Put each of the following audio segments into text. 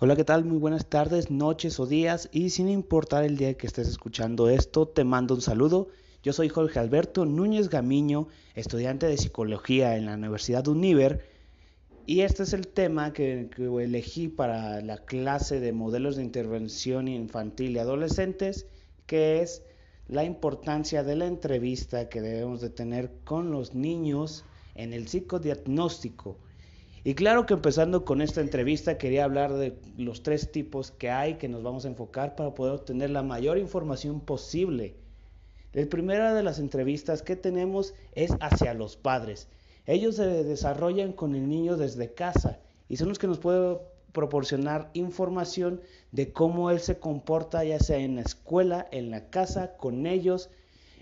Hola, ¿qué tal? Muy buenas tardes, noches o días y sin importar el día que estés escuchando esto, te mando un saludo. Yo soy Jorge Alberto Núñez Gamiño, estudiante de psicología en la Universidad Univer y este es el tema que, que elegí para la clase de modelos de intervención infantil y adolescentes, que es la importancia de la entrevista que debemos de tener con los niños en el psicodiagnóstico y claro que empezando con esta entrevista quería hablar de los tres tipos que hay que nos vamos a enfocar para poder obtener la mayor información posible. La primera de las entrevistas que tenemos es hacia los padres. Ellos se desarrollan con el niño desde casa y son los que nos pueden proporcionar información de cómo él se comporta ya sea en la escuela, en la casa, con ellos,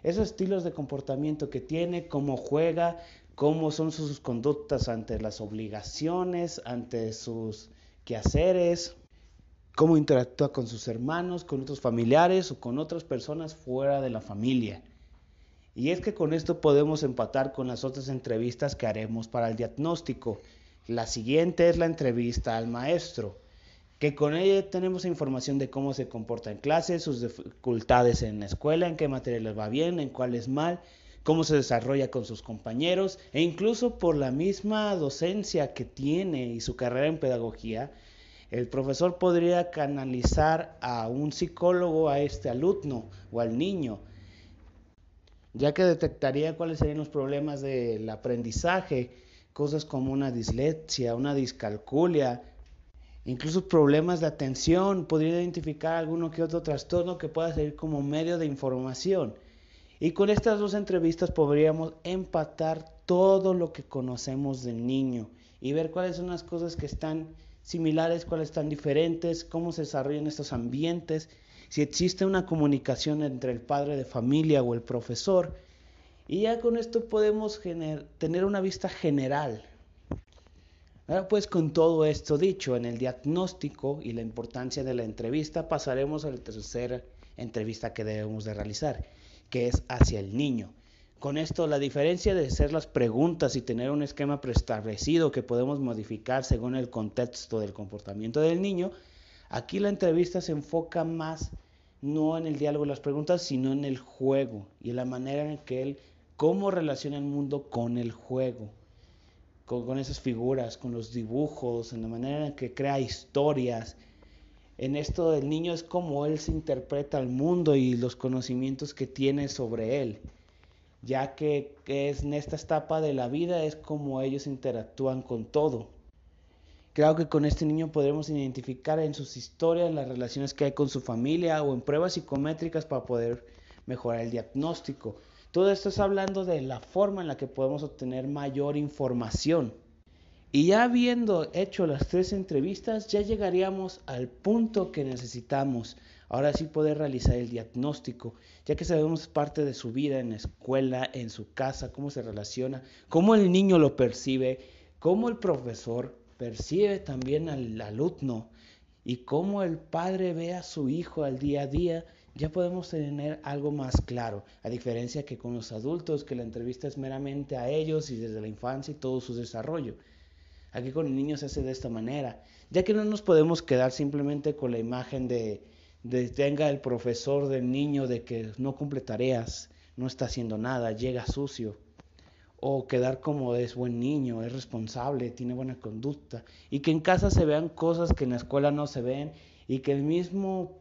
esos estilos de comportamiento que tiene, cómo juega, cómo son sus conductas ante las obligaciones, ante sus quehaceres, cómo interactúa con sus hermanos, con otros familiares o con otras personas fuera de la familia. Y es que con esto podemos empatar con las otras entrevistas que haremos para el diagnóstico. La siguiente es la entrevista al maestro, que con ella tenemos información de cómo se comporta en clase, sus dificultades en la escuela, en qué materiales va bien, en cuáles mal, cómo se desarrolla con sus compañeros e incluso por la misma docencia que tiene y su carrera en pedagogía, el profesor podría canalizar a un psicólogo a este alumno o al niño, ya que detectaría cuáles serían los problemas del aprendizaje, cosas como una dislexia, una discalculia, incluso problemas de atención, podría identificar alguno que otro trastorno que pueda servir como medio de información. Y con estas dos entrevistas podríamos empatar todo lo que conocemos del niño y ver cuáles son las cosas que están similares, cuáles están diferentes, cómo se desarrollan estos ambientes, si existe una comunicación entre el padre de familia o el profesor. Y ya con esto podemos tener una vista general. Ahora pues con todo esto dicho, en el diagnóstico y la importancia de la entrevista, pasaremos a la tercera entrevista que debemos de realizar que es hacia el niño. Con esto, la diferencia de hacer las preguntas y tener un esquema preestablecido que podemos modificar según el contexto del comportamiento del niño, aquí la entrevista se enfoca más no en el diálogo de las preguntas, sino en el juego y en la manera en que él, cómo relaciona el mundo con el juego, con, con esas figuras, con los dibujos, en la manera en que crea historias, en esto del niño es como él se interpreta al mundo y los conocimientos que tiene sobre él, ya que, es en esta etapa de la vida es como ellos interactúan con todo. Creo que con este niño podremos identificar en sus historias las relaciones que hay con su familia o en pruebas psicométricas para poder mejorar el diagnóstico. Todo esto es hablando de la forma en la que podemos obtener mayor información. Y ya habiendo hecho las tres entrevistas, ya llegaríamos al punto que necesitamos. Ahora sí poder realizar el diagnóstico, ya que sabemos parte de su vida en la escuela, en su casa, cómo se relaciona, cómo el niño lo percibe, cómo el profesor percibe también al alumno y cómo el padre ve a su hijo al día a día, ya podemos tener algo más claro, a diferencia que con los adultos, que la entrevista es meramente a ellos y desde la infancia y todo su desarrollo. Aquí con el niño se hace de esta manera, ya que no nos podemos quedar simplemente con la imagen de, de tenga el profesor del niño de que no cumple tareas, no está haciendo nada, llega sucio, o quedar como es buen niño, es responsable, tiene buena conducta, y que en casa se vean cosas que en la escuela no se ven, y que el mismo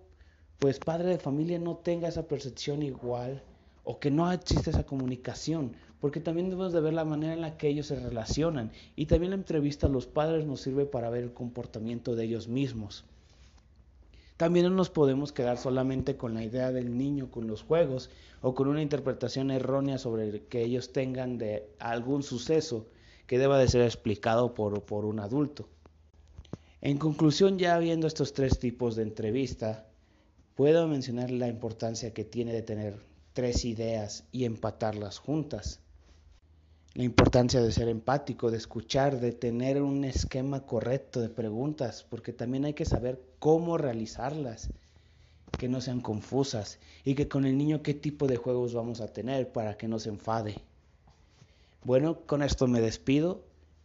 pues padre de familia no tenga esa percepción igual o que no existe esa comunicación, porque también debemos de ver la manera en la que ellos se relacionan y también la entrevista a los padres nos sirve para ver el comportamiento de ellos mismos. También no nos podemos quedar solamente con la idea del niño con los juegos o con una interpretación errónea sobre que ellos tengan de algún suceso que deba de ser explicado por, por un adulto. En conclusión, ya viendo estos tres tipos de entrevista, puedo mencionar la importancia que tiene de tener tres ideas y empatarlas juntas. La importancia de ser empático, de escuchar, de tener un esquema correcto de preguntas, porque también hay que saber cómo realizarlas, que no sean confusas y que con el niño qué tipo de juegos vamos a tener para que no se enfade. Bueno, con esto me despido.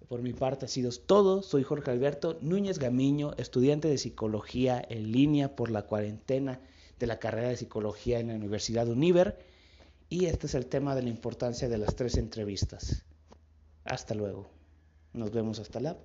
Por mi parte ha sido todo. Soy Jorge Alberto Núñez Gamiño, estudiante de psicología en línea por la cuarentena de la carrera de psicología en la Universidad Univer. Y este es el tema de la importancia de las tres entrevistas. Hasta luego. Nos vemos hasta la